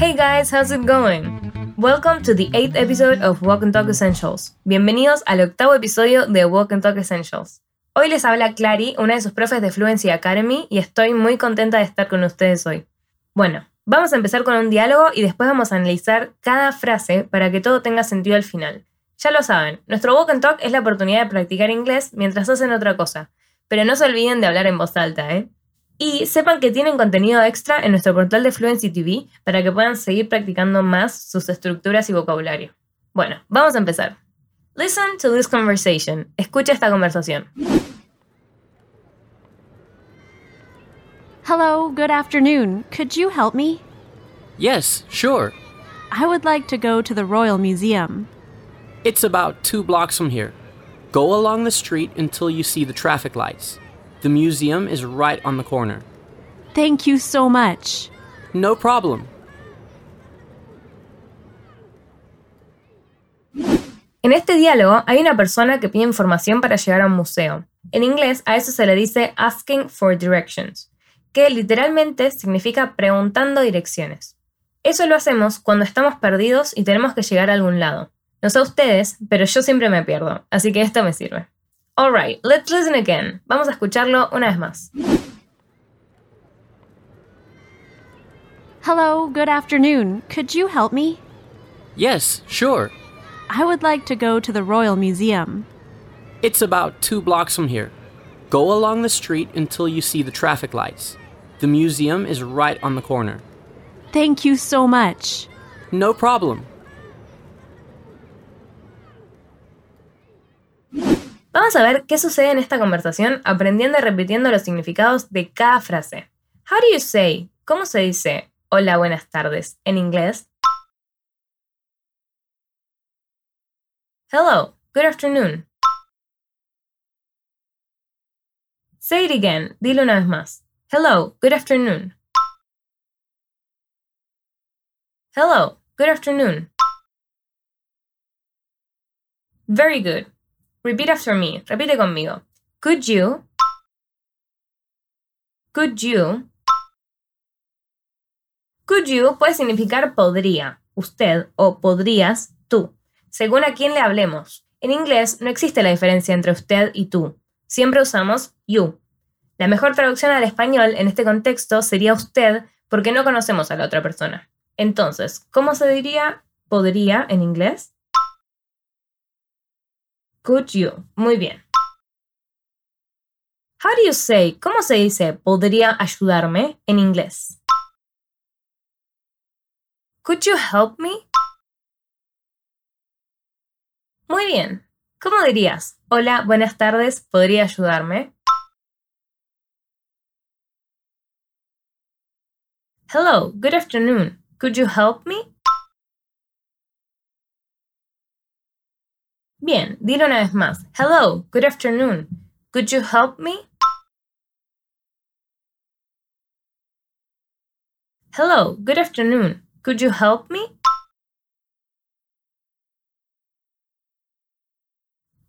Hey guys, how's it going? Welcome to the eighth episode of Walk and Talk Essentials. Bienvenidos al octavo episodio de Walk and Talk Essentials. Hoy les habla Clary, una de sus profes de Fluency Academy, y estoy muy contenta de estar con ustedes hoy. Bueno, vamos a empezar con un diálogo y después vamos a analizar cada frase para que todo tenga sentido al final. Ya lo saben, nuestro Walk and Talk es la oportunidad de practicar inglés mientras hacen otra cosa, pero no se olviden de hablar en voz alta, ¿eh? Y sepan que tienen contenido extra en nuestro portal de Fluency TV para que puedan seguir practicando más sus estructuras y vocabulario. Bueno, vamos a empezar. Listen to this conversation. Escucha esta conversación. Hello, good afternoon. Could you help me? Yes, sure. I would like to go to the Royal Museum. It's about two blocks from here. Go along the street until you see the traffic lights. The museum is right on the corner. Thank you so much. No problem. En este diálogo hay una persona que pide información para llegar a un museo. En inglés a eso se le dice asking for directions, que literalmente significa preguntando direcciones. Eso lo hacemos cuando estamos perdidos y tenemos que llegar a algún lado. No sé ustedes, pero yo siempre me pierdo, así que esto me sirve. Alright, let's listen again. Vamos a escucharlo una vez más. Hello, good afternoon. Could you help me? Yes, sure. I would like to go to the Royal Museum. It's about two blocks from here. Go along the street until you see the traffic lights. The museum is right on the corner. Thank you so much. No problem. Vamos a ver qué sucede en esta conversación aprendiendo y repitiendo los significados de cada frase. How do you say? ¿Cómo se dice hola, buenas tardes en inglés? Hello, good afternoon. Say it again, dilo una vez más. Hello, good afternoon. Hello, good afternoon. Very good. Repeat after me. Repite conmigo. Could you? Could you? Could you puede significar podría, usted, o podrías, tú, según a quién le hablemos. En inglés no existe la diferencia entre usted y tú. Siempre usamos you. La mejor traducción al español en este contexto sería usted porque no conocemos a la otra persona. Entonces, ¿cómo se diría podría en inglés? Could you? Muy bien. How do you say? ¿Cómo se dice podría ayudarme en inglés? Could you help me? Muy bien. ¿Cómo dirías? Hola, buenas tardes, ¿podría ayudarme? Hello, good afternoon. Could you help me? Bien, dilo una vez más. Hello, good afternoon. Could you help me? Hello, good afternoon. Could you help me?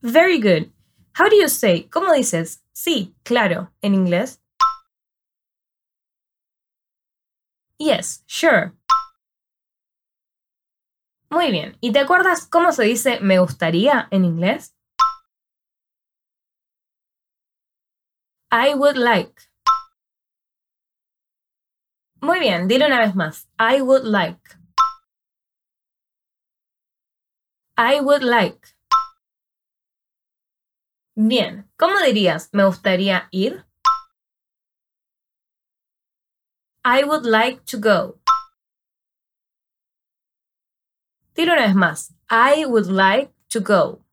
Very good. How do you say? ¿Cómo dices? Sí, claro, en inglés? Yes, sure. Muy bien. ¿Y te acuerdas cómo se dice me gustaría en inglés? I would like. Muy bien, dilo una vez más. I would like. I would like. Bien, ¿cómo dirías me gustaría ir? I would like to go. Dilo una vez más. I would like to go.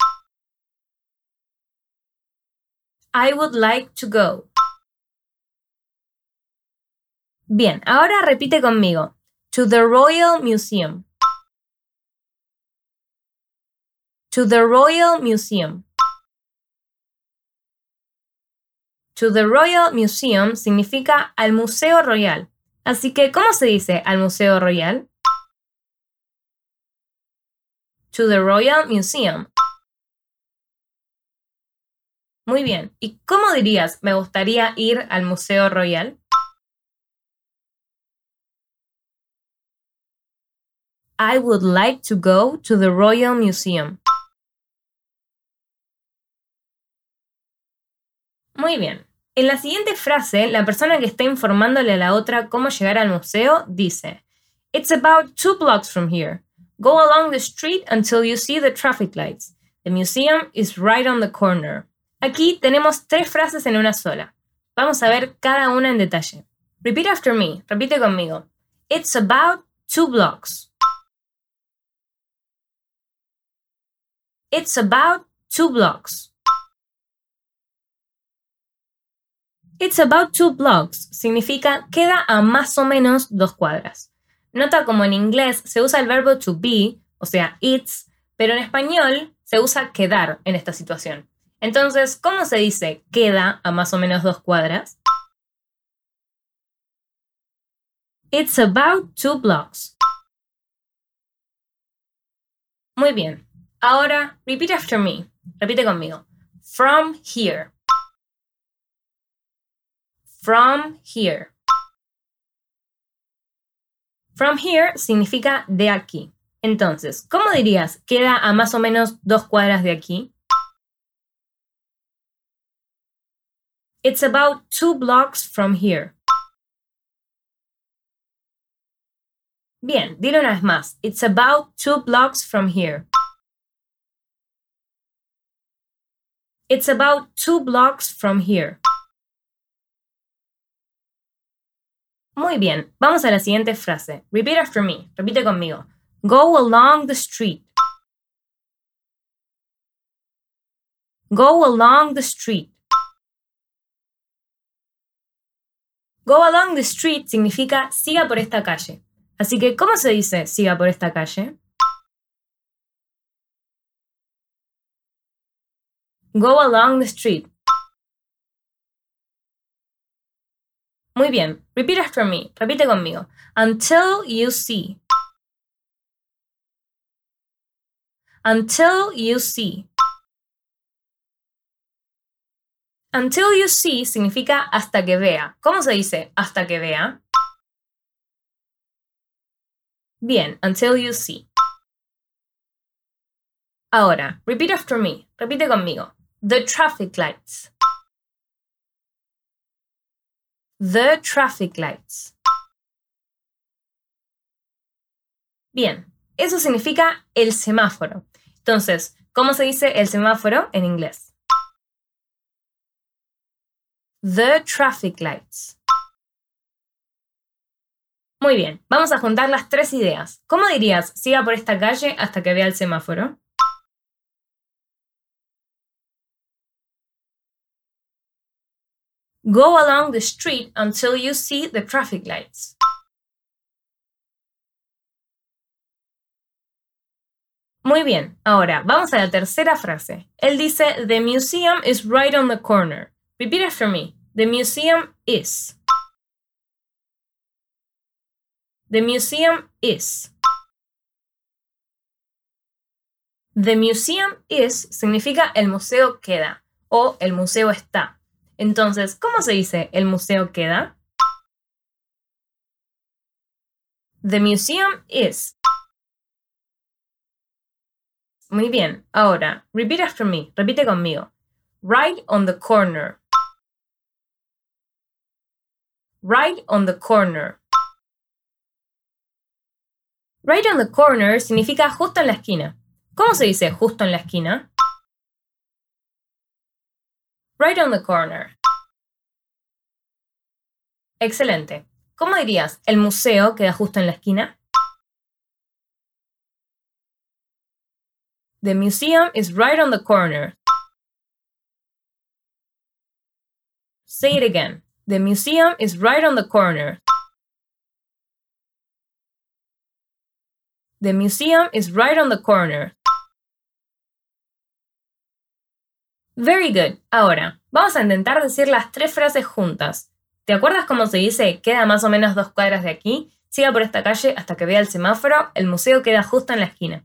I would like to go. Bien, ahora repite conmigo. To the Royal Museum. To the Royal Museum. To the Royal Museum significa al Museo Royal. Así que, ¿cómo se dice al Museo Royal? To the Royal Museum. Muy bien. ¿Y cómo dirías me gustaría ir al Museo Royal? I would like to go to the Royal Museum. Muy bien. En la siguiente frase, la persona que está informándole a la otra cómo llegar al museo dice, It's about two blocks from here. Go along the street until you see the traffic lights. The museum is right on the corner. Aquí tenemos tres frases en una sola. Vamos a ver cada una en detalle. Repeat after me. Repite conmigo. It's about two blocks. It's about two blocks. It's about two blocks significa queda a más o menos dos cuadras. Nota como en inglés se usa el verbo to be, o sea, it's, pero en español se usa quedar en esta situación. Entonces, ¿cómo se dice queda a más o menos dos cuadras? It's about two blocks. Muy bien. Ahora, repeat after me. Repite conmigo. From here. From here. From here significa de aquí. Entonces, ¿cómo dirías queda a más o menos dos cuadras de aquí? It's about two blocks from here. Bien, dilo una vez más. It's about two blocks from here. It's about two blocks from here. Muy bien, vamos a la siguiente frase. Repeat after me. Repite conmigo. Go along the street. Go along the street. Go along the street significa siga por esta calle. Así que, ¿cómo se dice siga por esta calle? Go along the street. Muy bien. Repeat after me. Repite conmigo. Until you see. Until you see. Until you see significa hasta que vea. ¿Cómo se dice hasta que vea? Bien, until you see. Ahora, repeat after me. Repite conmigo. The traffic lights. The traffic lights. Bien, eso significa el semáforo. Entonces, ¿cómo se dice el semáforo en inglés? The traffic lights. Muy bien, vamos a juntar las tres ideas. ¿Cómo dirías siga por esta calle hasta que vea el semáforo? Go along the street until you see the traffic lights. Muy bien, ahora vamos a la tercera frase. Él dice, The museum is right on the corner. Repeat after me. The museum is. The museum is. The museum is significa el museo queda o el museo está. Entonces, ¿cómo se dice el museo queda? The museum is. Muy bien, ahora, repeat after me, repite conmigo. Right on the corner. Right on the corner. Right on the corner significa justo en la esquina. ¿Cómo se dice justo en la esquina? Right on the corner. Excelente. ¿Cómo dirías? ¿El museo queda justo en la esquina? The museum is right on the corner. Say it again. The museum is right on the corner. The museum is right on the corner. Very good. Ahora, vamos a intentar decir las tres frases juntas. ¿Te acuerdas cómo se dice queda más o menos dos cuadras de aquí? Siga por esta calle hasta que vea el semáforo. El museo queda justo en la esquina.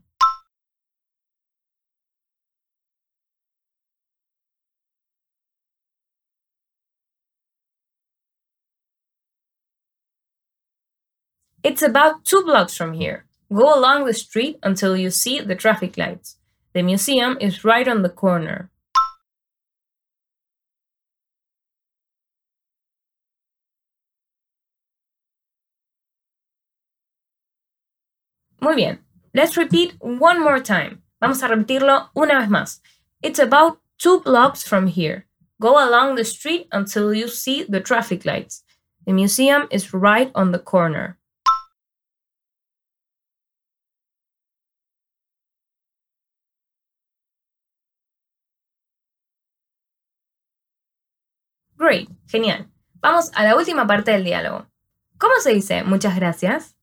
It's about two blocks from here. Go along the street until you see the traffic lights. The museum is right on the corner. Muy bien. Let's repeat one more time. Vamos a repetirlo una vez más. It's about two blocks from here. Go along the street until you see the traffic lights. The museum is right on the corner. Great, genial. Vamos a la última parte del diálogo. ¿Cómo se dice muchas gracias?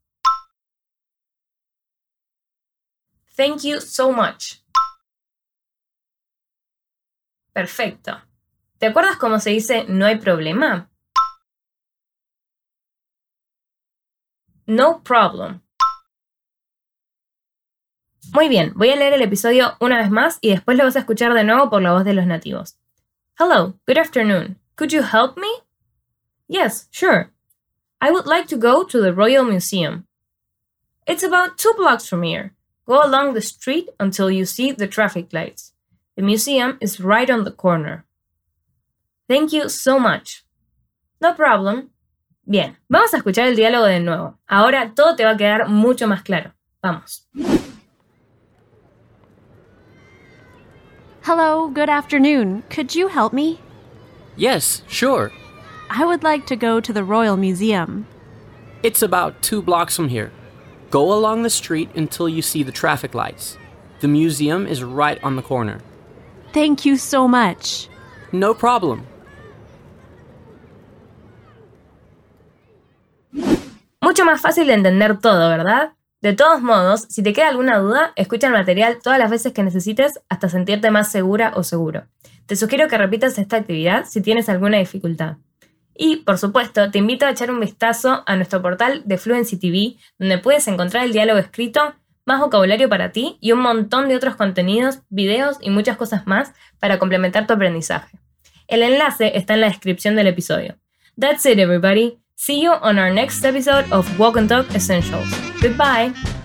Thank you so much. Perfecto. ¿Te acuerdas cómo se dice no hay problema? No problem. Muy bien, voy a leer el episodio una vez más y después lo vas a escuchar de nuevo por la voz de los nativos. Hello, good afternoon. Could you help me? Yes, sure. I would like to go to the Royal Museum. It's about two blocks from here. Go along the street until you see the traffic lights. The museum is right on the corner. Thank you so much. No problem. Bien, vamos a escuchar el diálogo de nuevo. Ahora todo te va a quedar mucho más claro. Vamos. Hello, good afternoon. Could you help me? Yes, sure. I would like to go to the Royal Museum. It's about two blocks from here. Go along the street until you see the traffic lights. The museum is right on the corner. Thank you so much. No problem. Mucho más fácil de entender todo, ¿verdad? De todos modos, si te queda alguna duda, escucha el material todas las veces que necesites hasta sentirte más segura o seguro. Te sugiero que repitas esta actividad si tienes alguna dificultad. Y, por supuesto, te invito a echar un vistazo a nuestro portal de Fluency TV, donde puedes encontrar el diálogo escrito, más vocabulario para ti y un montón de otros contenidos, videos y muchas cosas más para complementar tu aprendizaje. El enlace está en la descripción del episodio. That's it, everybody. See you on our next episode of Walk and Talk Essentials. Goodbye.